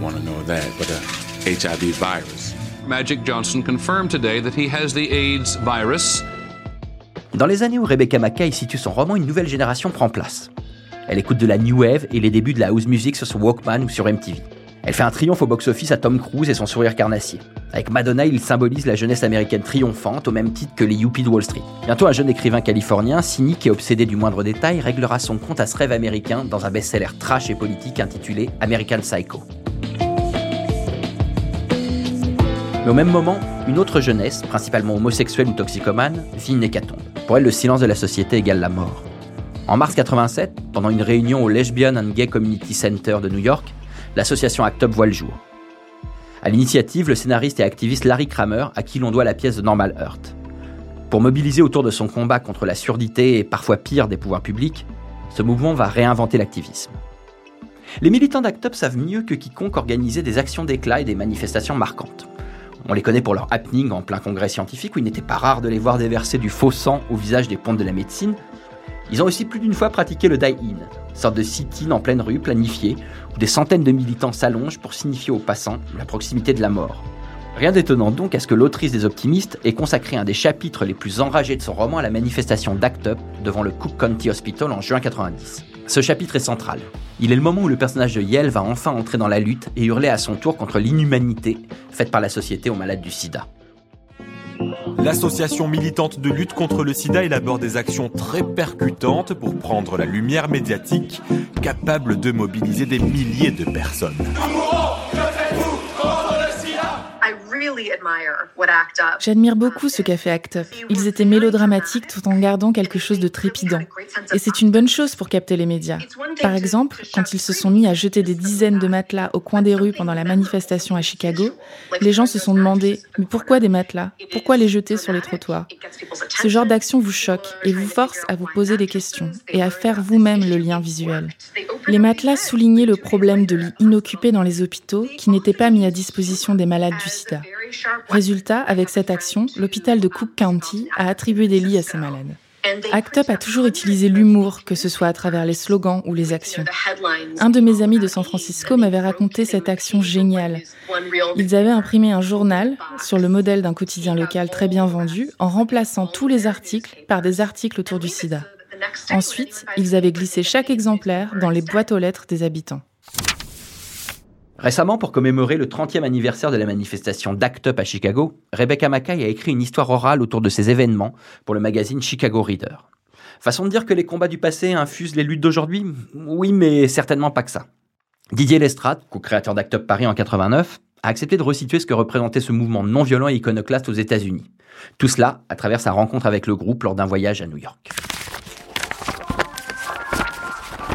want to know that, but the HIV virus. Magic Johnson confirmed today that he has the AIDS virus. Dans les années où Rebecca Mackay situe son roman, une nouvelle génération prend place. Elle écoute de la new wave et les débuts de la house music sur son Walkman ou sur MTV. Elle fait un triomphe au box-office à Tom Cruise et son sourire carnassier. Avec Madonna, il symbolise la jeunesse américaine triomphante au même titre que les yuppies de Wall Street. Bientôt, un jeune écrivain californien, cynique et obsédé du moindre détail, réglera son compte à ce rêve américain dans un best-seller trash et politique intitulé American Psycho. Mais au même moment, une autre jeunesse, principalement homosexuelle ou toxicomane, vit une hécatombe. Pour elle, le silence de la société égale la mort. En mars 87, pendant une réunion au Lesbian and Gay Community Center de New York, l'association ACT UP voit le jour. À l'initiative, le scénariste et activiste Larry Kramer, à qui l'on doit la pièce de Normal Heart. Pour mobiliser autour de son combat contre la surdité et parfois pire des pouvoirs publics, ce mouvement va réinventer l'activisme. Les militants d'ACT UP savent mieux que quiconque organiser des actions d'éclat et des manifestations marquantes. On les connaît pour leur happening en plein congrès scientifique où il n'était pas rare de les voir déverser du faux sang au visage des pontes de la médecine. Ils ont aussi plus d'une fois pratiqué le die-in, sorte de sit-in en pleine rue planifié, où des centaines de militants s'allongent pour signifier aux passants la proximité de la mort. Rien d'étonnant donc à ce que l'autrice des Optimistes ait consacré un des chapitres les plus enragés de son roman à la manifestation d'Act Up devant le Cook County Hospital en juin 90. Ce chapitre est central. Il est le moment où le personnage de Yale va enfin entrer dans la lutte et hurler à son tour contre l'inhumanité faite par la société aux malades du sida. L'association militante de lutte contre le sida élabore des actions très percutantes pour prendre la lumière médiatique, capable de mobiliser des milliers de personnes. J'admire beaucoup ce qu'a fait Act Up. Ils étaient mélodramatiques tout en gardant quelque chose de trépidant. Et c'est une bonne chose pour capter les médias. Par exemple, quand ils se sont mis à jeter des dizaines de matelas au coin des rues pendant la manifestation à Chicago, les gens se sont demandé Mais pourquoi des matelas Pourquoi les jeter sur les trottoirs Ce genre d'action vous choque et vous force à vous poser des questions et à faire vous-même le lien visuel. Les matelas soulignaient le problème de lits inoccupés dans les hôpitaux qui n'étaient pas mis à disposition des malades du sida. Résultat, avec cette action, l'hôpital de Cook County a attribué des lits à ces malades. ACT UP a toujours utilisé l'humour, que ce soit à travers les slogans ou les actions. Un de mes amis de San Francisco m'avait raconté cette action géniale. Ils avaient imprimé un journal sur le modèle d'un quotidien local très bien vendu en remplaçant tous les articles par des articles autour du sida. Ensuite, ils avaient glissé chaque exemplaire dans les boîtes aux lettres des habitants. Récemment, pour commémorer le 30e anniversaire de la manifestation d'Act Up à Chicago, Rebecca Mackay a écrit une histoire orale autour de ces événements pour le magazine Chicago Reader. Façon de dire que les combats du passé infusent les luttes d'aujourd'hui? Oui, mais certainement pas que ça. Didier Lestrade, co-créateur d'Act Up Paris en 89, a accepté de resituer ce que représentait ce mouvement non violent et iconoclaste aux États-Unis. Tout cela à travers sa rencontre avec le groupe lors d'un voyage à New York.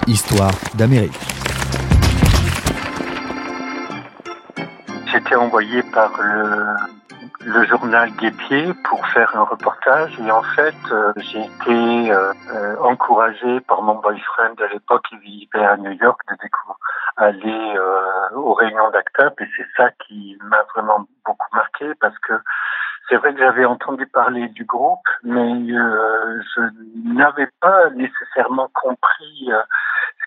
Histoire d'Amérique. J'étais envoyé par le, journal Guépier pour faire un reportage et en fait euh, j'ai été euh, euh, encouragé par mon boyfriend de l'époque qui vivait à New York de aller aux réunions d'ACTAP et c'est ça qui m'a vraiment beaucoup marqué parce que c'est vrai que j'avais entendu parler du groupe, mais je n'avais pas nécessairement compris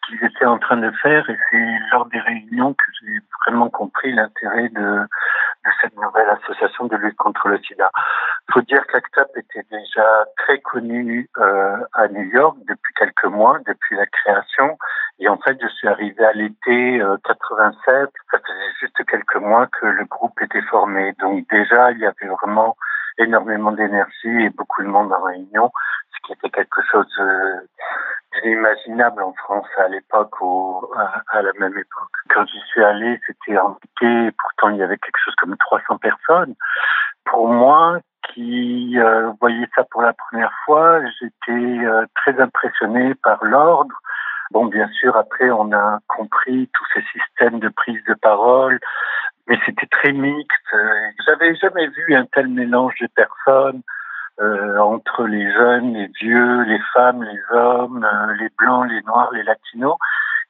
qu'ils étaient en train de faire et c'est lors des réunions que j'ai vraiment compris l'intérêt de, de cette nouvelle association de lutte contre le sida. Il faut dire qu'ACTAP était déjà très connu euh, à New York depuis quelques mois, depuis la création. Et en fait, je suis arrivé à l'été 87. Euh, Ça faisait juste quelques mois que le groupe était formé. Donc déjà, il y avait vraiment énormément d'énergie et beaucoup de monde en réunion, ce qui était quelque chose euh, inimaginable en France à l'époque, ou à, la même époque. Quand j'y suis allé, c'était embêté, pourtant il y avait quelque chose comme 300 personnes. Pour moi, qui euh, voyais ça pour la première fois, j'étais euh, très impressionné par l'ordre. Bon, bien sûr, après, on a compris tous ces systèmes de prise de parole, mais c'était très mixte. J'avais jamais vu un tel mélange de personnes euh, entre les jeunes, les vieux, les femmes, les hommes, euh, les blancs, les noirs, les latinos.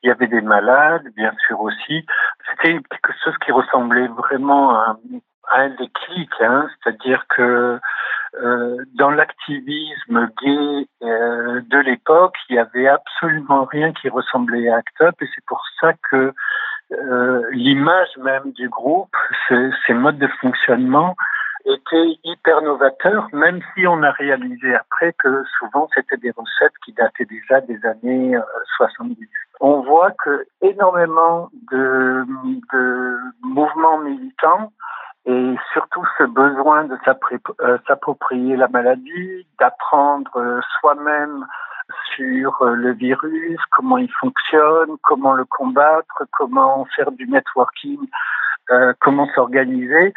Il y avait des malades, bien sûr aussi. C'était quelque chose qui ressemblait vraiment à, un déclic, hein, c'est-à-dire que euh, dans l'activisme gay euh, de l'époque, il y avait absolument rien qui ressemblait à ACT UP, et c'est pour ça que euh, l'image même du groupe, ses modes de fonctionnement, était hyper novateur, même si on a réalisé après que souvent c'était des recettes qui dataient déjà des années 70. Euh, on voit que énormément de, de mouvements militants et surtout ce besoin de euh, s'approprier la maladie, d'apprendre euh, soi-même sur le virus, comment il fonctionne, comment le combattre, comment faire du networking, comment s'organiser.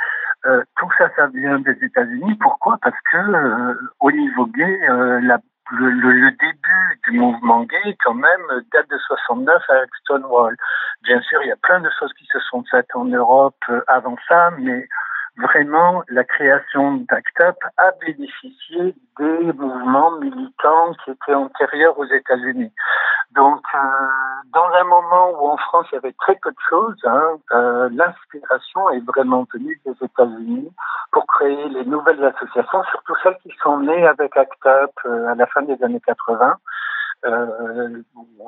Euh, tout ça, ça vient des États-Unis. Pourquoi? Parce que euh, au niveau gay, euh, la, le, le, début du mouvement gay, quand même, date de 69 avec Stonewall. Bien sûr, il y a plein de choses qui se sont faites en Europe avant ça, mais vraiment, la création d'ACT UP a bénéficié des mouvements militants qui étaient antérieurs aux États-Unis. Donc, euh, dans un moment où en France il y avait très peu de choses, hein, euh, l'inspiration est vraiment venue des États-Unis pour créer les nouvelles associations, surtout celles qui sont nées avec ACT UP euh, à la fin des années 80 euh,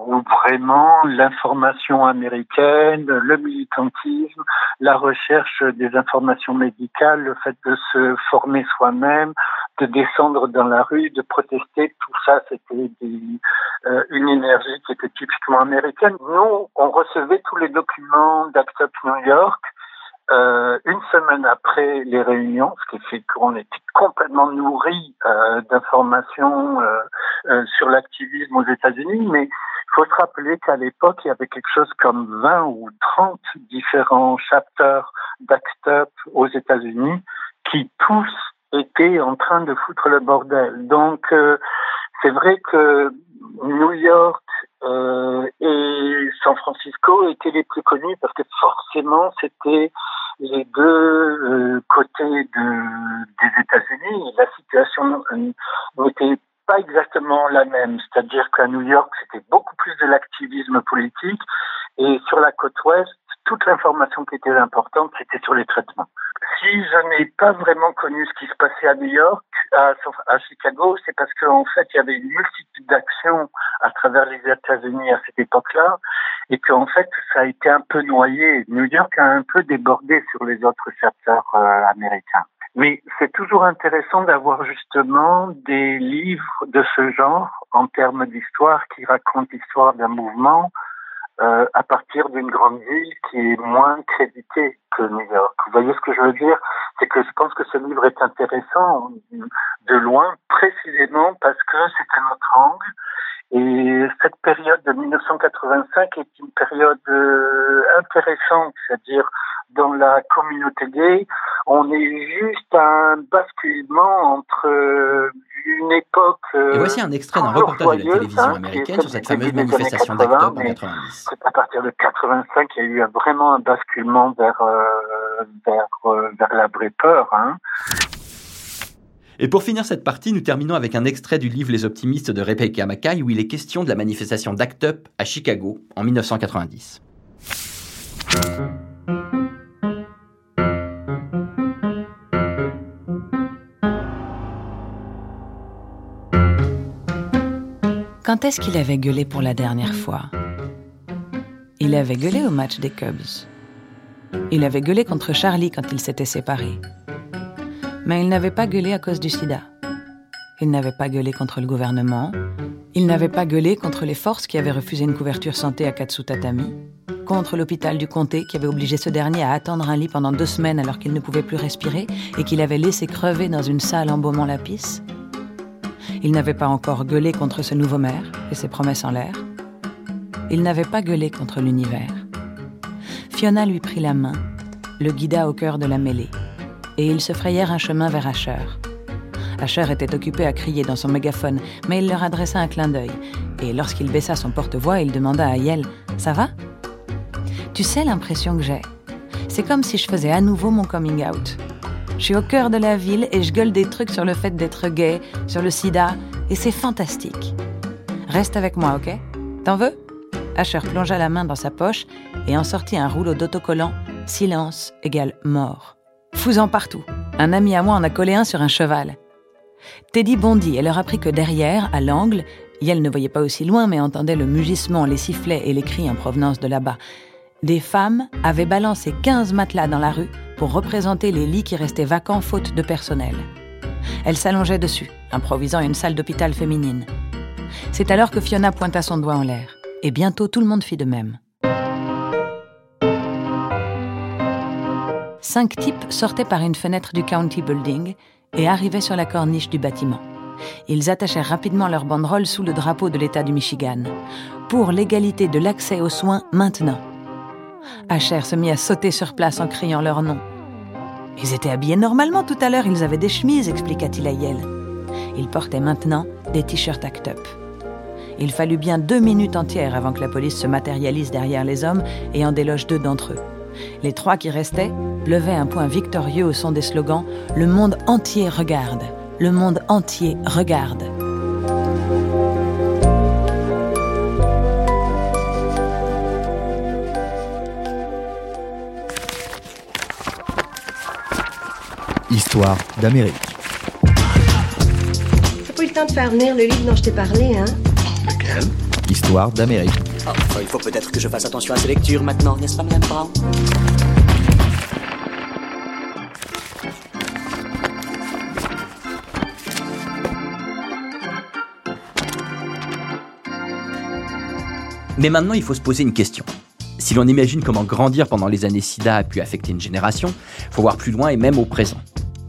vraiment l'information américaine, le militantisme, la recherche des informations médicales, le fait de se former soi-même, de descendre dans la rue, de protester, tout ça, c'était euh, une énergie qui était typiquement américaine. Nous, on recevait tous les documents d'Act Up New York euh, une semaine après les réunions, ce qui fait qu'on était complètement nourri euh, d'informations euh, sur l'activisme aux États-Unis, mais il faut se rappeler qu'à l'époque, il y avait quelque chose comme 20 ou 30 différents chapters d'ACT UP aux États-Unis qui tous étaient en train de foutre le bordel. Donc, c'est vrai que New York euh, et San Francisco étaient les plus connus parce que forcément c'était les deux euh, côtés de, des États-Unis. La situation n'était pas exactement la même, c'est-à-dire qu'à New York c'était beaucoup plus de l'activisme politique et sur la côte ouest toute l'information qui était importante c'était sur les traitements si je n'ai pas vraiment connu ce qui se passait à New York, à, Chicago, c'est parce qu'en fait, il y avait une multitude d'actions à travers les États-Unis à cette époque-là, et qu'en fait, ça a été un peu noyé. New York a un peu débordé sur les autres chapters euh, américains. Mais c'est toujours intéressant d'avoir justement des livres de ce genre en termes d'histoire qui racontent l'histoire d'un mouvement euh, à partir d'une grande ville qui est moins créditée que New York. Vous voyez ce que je veux dire? C'est que je pense que ce livre est intéressant de loin, précisément parce que c'est un autre angle. Et cette période de 1985 est une période euh, intéressante, c'est-à-dire dans la communauté gay, on est juste à un basculement entre euh, une époque. Et voici un extrait d'un reportage de la télévision hein, américaine sur cette fameuse manifestation en 90. C'est à partir de 85 qu'il y a eu vraiment un basculement vers, euh, vers, euh, vers la vraie peur. Hein. Et pour finir cette partie, nous terminons avec un extrait du livre Les Optimistes de Rebecca Mackay où il est question de la manifestation d'Act Up à Chicago en 1990. Quand est-ce qu'il avait gueulé pour la dernière fois? Il avait gueulé au match des Cubs. Il avait gueulé contre Charlie quand ils s'étaient séparés. Mais il n'avait pas gueulé à cause du sida. Il n'avait pas gueulé contre le gouvernement. Il n'avait pas gueulé contre les forces qui avaient refusé une couverture santé à Katsutatami. Contre l'hôpital du comté qui avait obligé ce dernier à attendre un lit pendant deux semaines alors qu'il ne pouvait plus respirer et qu'il avait laissé crever dans une salle embaumant la pisse Il n'avait pas encore gueulé contre ce nouveau maire et ses promesses en l'air. Il n'avait pas gueulé contre l'univers. Fiona lui prit la main, le guida au cœur de la mêlée, et ils se frayèrent un chemin vers Asher. Asher était occupé à crier dans son mégaphone, mais il leur adressa un clin d'œil, et lorsqu'il baissa son porte-voix, il demanda à Yel Ça va Tu sais l'impression que j'ai C'est comme si je faisais à nouveau mon coming out. Je suis au cœur de la ville et je gueule des trucs sur le fait d'être gay, sur le sida, et c'est fantastique. Reste avec moi, ok? T'en veux? Asher plongea la main dans sa poche et en sortit un rouleau d'autocollant Silence égale mort. Fous-en partout. Un ami à moi en a collé un sur un cheval. Teddy bondit et leur apprit que derrière, à l'angle, Yel ne voyait pas aussi loin mais entendait le mugissement, les sifflets et les cris en provenance de là-bas. Des femmes avaient balancé 15 matelas dans la rue pour représenter les lits qui restaient vacants faute de personnel. Elles s'allongeaient dessus, improvisant une salle d'hôpital féminine. C'est alors que Fiona pointa son doigt en l'air et bientôt tout le monde fit de même. Cinq types sortaient par une fenêtre du County Building et arrivaient sur la corniche du bâtiment. Ils attachèrent rapidement leur banderole sous le drapeau de l'État du Michigan. Pour l'égalité de l'accès aux soins maintenant. Asher se mit à sauter sur place en criant leur nom. Ils étaient habillés normalement tout à l'heure, ils avaient des chemises, expliqua-t-il à Yel. Ils portaient maintenant des t-shirts act up. Il fallut bien deux minutes entières avant que la police se matérialise derrière les hommes et en déloge deux d'entre eux. Les trois qui restaient levaient un point victorieux au son des slogans Le monde entier regarde. Le monde entier regarde. Histoire d'Amérique. T'as pas eu le temps de faire venir le livre dont je t'ai parlé, hein? Lequel? Histoire d'Amérique. Oh, il faut peut-être que je fasse attention à ces lectures maintenant, n'est-ce pas, Madame Brown? Mais maintenant, il faut se poser une question. Si l'on imagine comment grandir pendant les années SIDA a pu affecter une génération, faut voir plus loin et même au présent.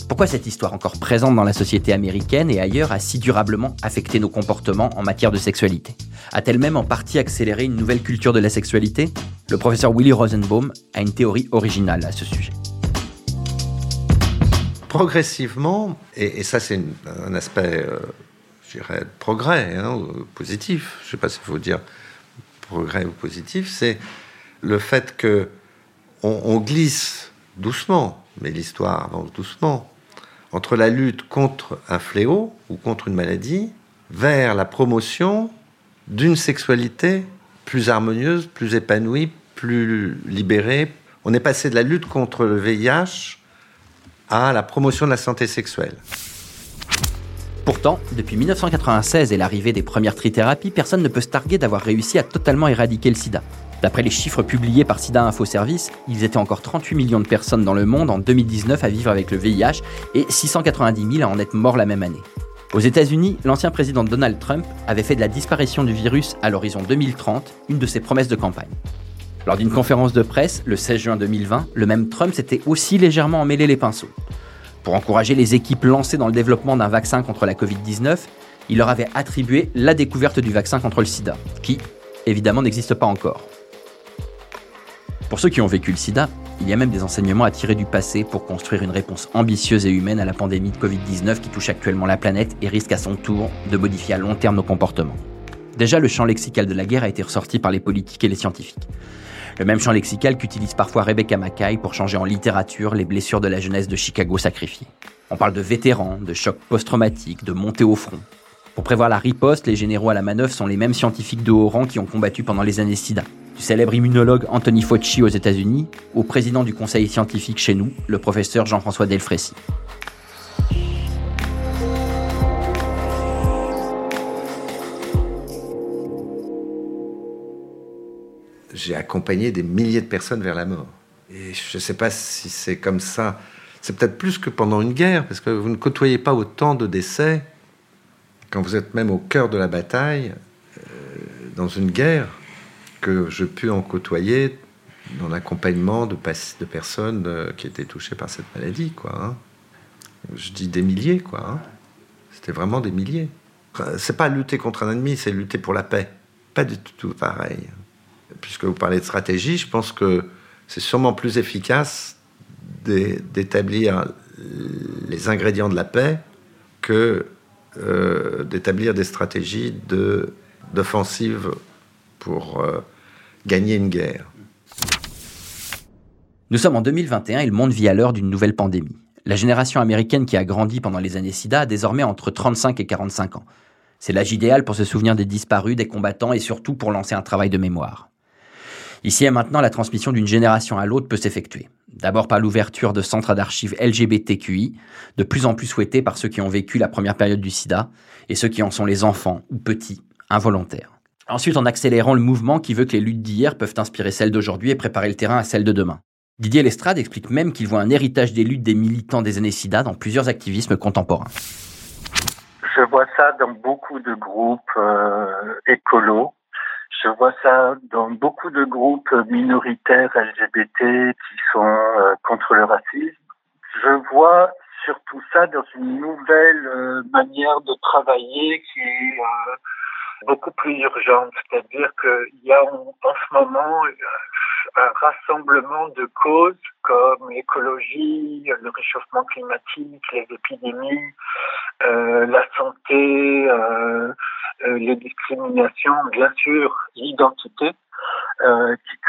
Pourquoi cette histoire encore présente dans la société américaine et ailleurs a si durablement affecté nos comportements en matière de sexualité? A-t-elle même en partie accéléré une nouvelle culture de la sexualité? Le professeur Willy Rosenbaum a une théorie originale à ce sujet. Progressivement, et, ça c'est un aspect, euh, je dirais, progrès, hein, positif, je ne sais pas s'il faut dire progrès ou positif, c'est le fait que on, glisse doucement, mais l'histoire avance doucement, entre la lutte contre un fléau ou contre une maladie vers la promotion d'une sexualité plus harmonieuse, plus épanouie, plus libérée. On est passé de la lutte contre le VIH à la promotion de la santé sexuelle. Pourtant, depuis 1996 et l'arrivée des premières trithérapies, personne ne peut se targuer d'avoir réussi à totalement éradiquer le sida. D'après les chiffres publiés par Sida Info Service, ils étaient encore 38 millions de personnes dans le monde en 2019 à vivre avec le VIH et 690 000 à en être morts la même année. Aux États-Unis, l'ancien président Donald Trump avait fait de la disparition du virus à l'horizon 2030 une de ses promesses de campagne. Lors d'une conférence de presse, le 16 juin 2020, le même Trump s'était aussi légèrement emmêlé les pinceaux. Pour encourager les équipes lancées dans le développement d'un vaccin contre la Covid-19, il leur avait attribué la découverte du vaccin contre le sida, qui, évidemment, n'existe pas encore. Pour ceux qui ont vécu le sida, il y a même des enseignements à tirer du passé pour construire une réponse ambitieuse et humaine à la pandémie de Covid-19 qui touche actuellement la planète et risque à son tour de modifier à long terme nos comportements. Déjà, le champ lexical de la guerre a été ressorti par les politiques et les scientifiques. Le même champ lexical qu'utilise parfois Rebecca Mackay pour changer en littérature les blessures de la jeunesse de Chicago sacrifiées. On parle de vétérans, de chocs post-traumatiques, de montée au front. Pour prévoir la riposte, les généraux à la manœuvre sont les mêmes scientifiques de haut rang qui ont combattu pendant les années SIDA. Du célèbre immunologue Anthony Fauci aux États-Unis au président du conseil scientifique chez nous, le professeur Jean-François Delfrécy. J'ai accompagné des milliers de personnes vers la mort. Et je ne sais pas si c'est comme ça. C'est peut-être plus que pendant une guerre, parce que vous ne côtoyez pas autant de décès quand vous êtes même au cœur de la bataille euh, dans une guerre que je pu en côtoyer dans l'accompagnement de, personnes euh, qui étaient touchées par cette maladie, quoi. hein. Je dis des milliers, quoi. hein. C'était vraiment des milliers. C'est pas lutter contre un ennemi, c'est lutter pour la paix. Pas du tout pareil. Puisque vous parlez de stratégie, je pense que c'est sûrement plus efficace d'établir les ingrédients de la paix que euh, d'établir des stratégies d'offensive pour euh, gagner une guerre. Nous sommes en 2021 et le monde vit à l'heure d'une nouvelle pandémie. La génération américaine qui a grandi pendant les années SIDA a désormais entre 35 et 45 ans. C'est l'âge idéal pour se souvenir des disparus, des combattants et surtout pour lancer un travail de mémoire. Ici et maintenant, la transmission d'une génération à l'autre peut s'effectuer. D'abord par l'ouverture de centres d'archives LGBTQI, de plus en plus souhaités par ceux qui ont vécu la première période du sida et ceux qui en sont les enfants ou petits, involontaires. Ensuite, en accélérant le mouvement qui veut que les luttes d'hier peuvent inspirer celles d'aujourd'hui et préparer le terrain à celles de demain. Didier Lestrade explique même qu'il voit un héritage des luttes des militants des années SIDA dans plusieurs activismes contemporains. Je vois ça dans beaucoup de groupes euh, écolos. Je vois ça dans beaucoup de groupes minoritaires LGBT qui sont euh, contre le racisme. Je vois surtout ça dans une nouvelle euh, manière de travailler qui est beaucoup plus urgente. C'est-à-dire qu'il y a en, ce moment un rassemblement de causes comme l'écologie, le réchauffement climatique, les épidémies, euh, la santé, euh, euh, les discriminations, bien sûr, l'identité, qui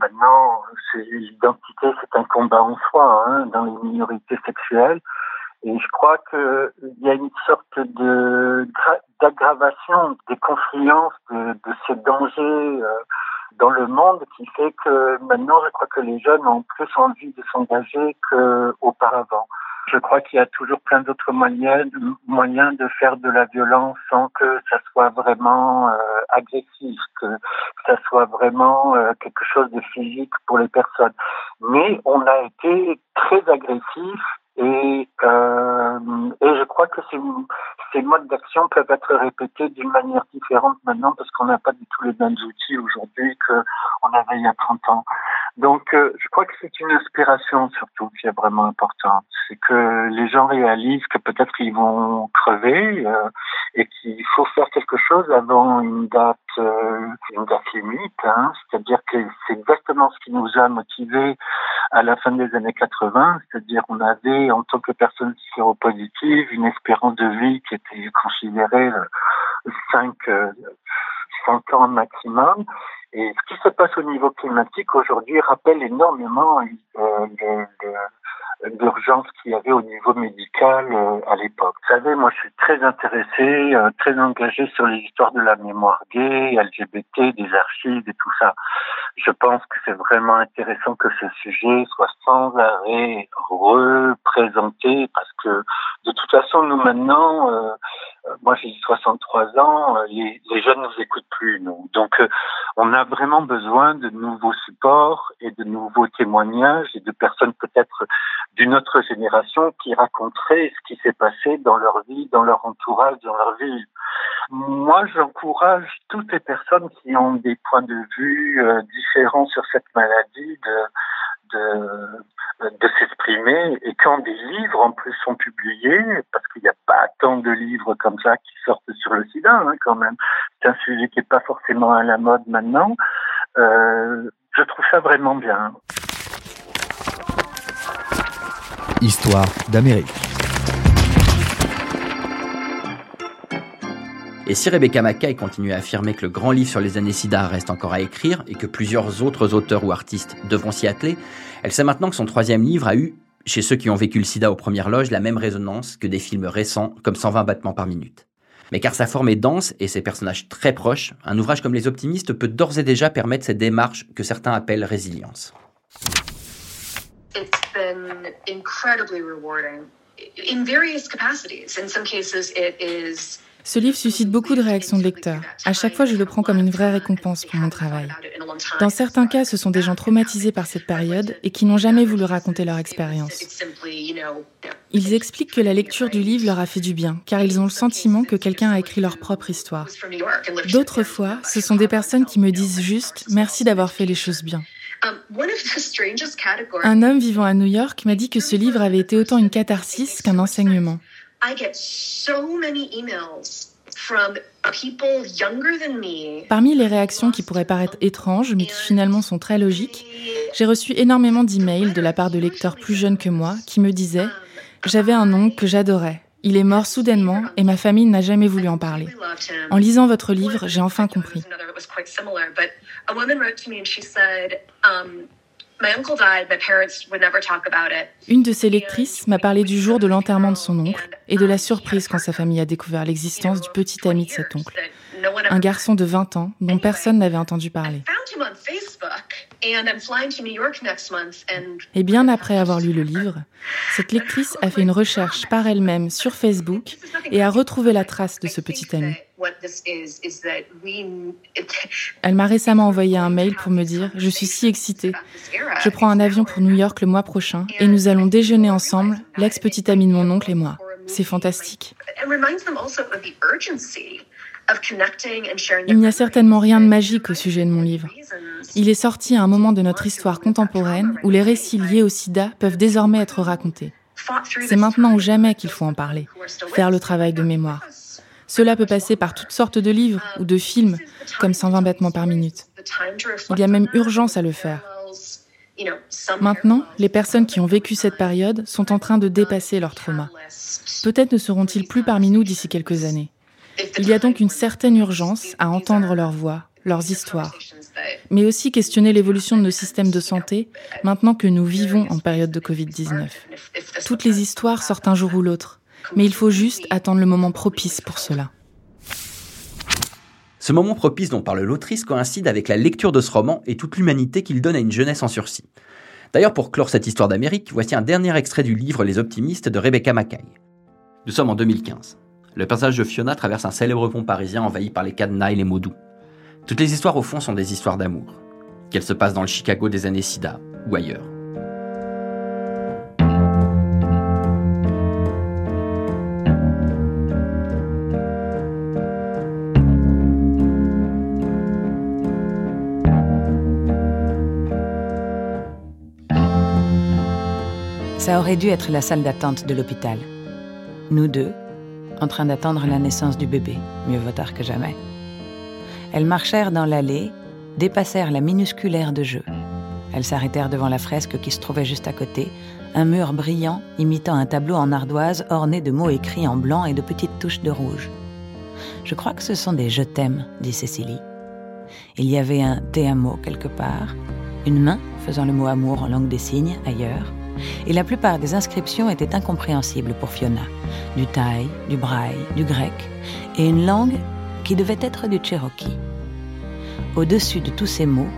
maintenant, l'identité, c'est un combat en soi hein, dans les minorités sexuelles. Et je crois qu'il y a une sorte de d'aggravation des confluences de, de ces dangers dans le monde qui fait que maintenant, je crois que les jeunes ont plus envie de s'engager qu'auparavant. Je crois qu'il y a toujours plein d'autres moyens, de faire de la violence sans que ça soit vraiment euh, agressif, que ça soit vraiment euh, quelque chose de physique pour les personnes. Mais on a été très agressif et, euh, et je crois que ces, ces modes d'action peuvent être répétés d'une manière différente maintenant parce qu'on n'a pas du tout les mêmes outils aujourd'hui qu'on avait il y a 30 ans. Donc euh, je crois que c'est une inspiration surtout qui est vraiment importante. C'est que les gens réalisent que peut-être ils vont crever euh, et qu'il faut faire quelque chose avant une date, euh, limite. Hein. C'est-à-dire que c'est exactement ce qui nous a motivés à la fin des années 80, c'est-à-dire on avait en tant que personne séropositive une espérance de vie qui était considérée 5, euh, 5 euh, ans maximum. Et ce qui se passe au niveau climatique aujourd'hui rappelle énormément euh, de, d'urgence qu'il y avait au niveau médical euh, à l'époque. Vous savez, moi je suis très intéressé, euh, très engagé sur les histoires de la mémoire gay, LGBT, des archives et tout ça. Je pense que c'est vraiment intéressant que ce sujet soit sans arrêt représenté parce que de toute façon, nous maintenant, euh, moi j'ai 63 ans, les, les jeunes ne nous écoutent plus, nous. Donc on a vraiment besoin de nouveaux supports et de nouveaux témoignages et de personnes peut-être d'une autre génération qui raconterait ce qui s'est passé dans leur vie, dans leur entourage, dans leur vie. Moi, j'encourage toutes les personnes qui ont des points de vue euh, différents sur cette maladie de, de, s'exprimer et quand des livres en plus sont publiés, parce qu'il n'y a pas tant de livres comme ça qui sortent sur le sida hein, quand même, c'est un sujet qui n'est pas forcément à la mode maintenant, euh, je trouve ça vraiment bien. Histoire d'Amérique. Et si Rebecca Mackay continue à affirmer que le grand livre sur les années SIDA reste encore à écrire et que plusieurs autres auteurs ou artistes devront s'y atteler, elle sait maintenant que son troisième livre a eu, chez ceux qui ont vécu le SIDA aux premières loges, la même résonance que des films récents comme 120 battements par minute. Mais car sa forme est dense et ses personnages très proches, un ouvrage comme Les Optimistes peut d'ores et déjà permettre cette démarche que certains appellent résilience. it's been incredibly rewarding in various capacities. In some cases, it is Ce livre suscite beaucoup de réactions de lecteurs. À chaque fois, je le prends comme une vraie récompense pour mon travail. Dans certains cas, ce sont des gens traumatisés par cette période et qui n'ont jamais voulu raconter leur expérience. Ils expliquent que la lecture du livre leur a fait du bien, car ils ont le sentiment que quelqu'un a écrit leur propre histoire. D'autres fois, ce sont des personnes qui me disent juste merci d'avoir fait les choses bien. Un homme vivant à New York m'a dit que ce livre avait été autant une catharsis qu'un enseignement. Parmi les réactions qui pourraient paraître étranges, mais qui finalement sont très logiques, j'ai reçu énormément d'emails de la part de lecteurs plus jeunes que moi qui me disaient J'avais un oncle que j'adorais. Il est mort soudainement et ma famille n'a jamais voulu en parler. En lisant votre livre, j'ai enfin compris. Une de ses lectrices m'a parlé du jour de l'enterrement de son oncle et de la surprise quand sa famille a découvert l'existence du petit ami de cet oncle, un garçon de 20 ans dont personne n'avait entendu parler. Et bien après avoir lu le livre, cette lectrice a fait une recherche par elle-même sur Facebook et a retrouvé la trace de ce petit ami. Elle m'a récemment envoyé un mail pour me dire Je suis si excitée. Je prends un avion pour New York le mois prochain et nous allons déjeuner ensemble, l'ex-petit ami de mon oncle et moi. C'est fantastique. Il n'y a certainement rien de magique au sujet de mon livre. Il est sorti à un moment de notre histoire contemporaine où les récits liés au sida peuvent désormais être racontés. C'est maintenant ou jamais qu'il faut en parler, faire le travail de mémoire. Cela peut passer par toutes sortes de livres ou de films, comme 120 battements par minute. Il y a même urgence à le faire. Maintenant, les personnes qui ont vécu cette période sont en train de dépasser leur trauma. Peut-être ne seront-ils plus parmi nous d'ici quelques années. Il y a donc une certaine urgence à entendre leurs voix, leurs histoires, mais aussi questionner l'évolution de nos systèmes de santé maintenant que nous vivons en période de Covid-19. Toutes les histoires sortent un jour ou l'autre mais il faut juste attendre le moment propice pour cela. Ce moment propice dont parle l'autrice coïncide avec la lecture de ce roman et toute l'humanité qu'il donne à une jeunesse en sursis. D'ailleurs, pour clore cette histoire d'Amérique, voici un dernier extrait du livre Les Optimistes de Rebecca Mackay. Nous sommes en 2015. Le passage de Fiona traverse un célèbre pont parisien envahi par les cadenas et les mots. Toutes les histoires au fond sont des histoires d'amour. Qu'elles se passent dans le Chicago des années SIDA ou ailleurs. Ça aurait dû être la salle d'attente de l'hôpital. Nous deux, en train d'attendre la naissance du bébé, mieux vaut tard que jamais. Elles marchèrent dans l'allée, dépassèrent la minusculaire de jeu. Elles s'arrêtèrent devant la fresque qui se trouvait juste à côté, un mur brillant imitant un tableau en ardoise orné de mots écrits en blanc et de petites touches de rouge. Je crois que ce sont des je t'aime, dit Cécilie. Il y avait un te amo quelque part, une main faisant le mot amour en langue des signes ailleurs, et la plupart des inscriptions étaient incompréhensibles pour Fiona, du thaï, du braille, du grec, et une langue qui devait être du cherokee. Au-dessus de tous ces mots,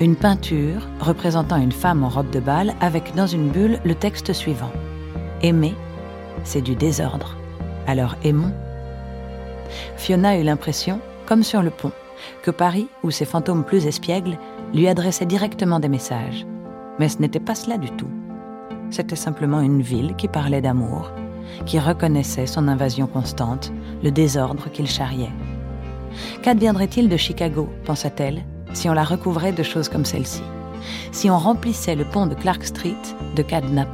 une peinture représentant une femme en robe de bal avec dans une bulle le texte suivant. Aimer, c'est du désordre. Alors aimons. Fiona eut l'impression, comme sur le pont, que Paris, ou ses fantômes plus espiègles, lui adressaient directement des messages. Mais ce n'était pas cela du tout. C'était simplement une ville qui parlait d'amour, qui reconnaissait son invasion constante, le désordre qu'il charriait. Qu'adviendrait-il de Chicago, pensa-t-elle, si on la recouvrait de choses comme celle-ci? Si on remplissait le pont de Clark Street de cadenas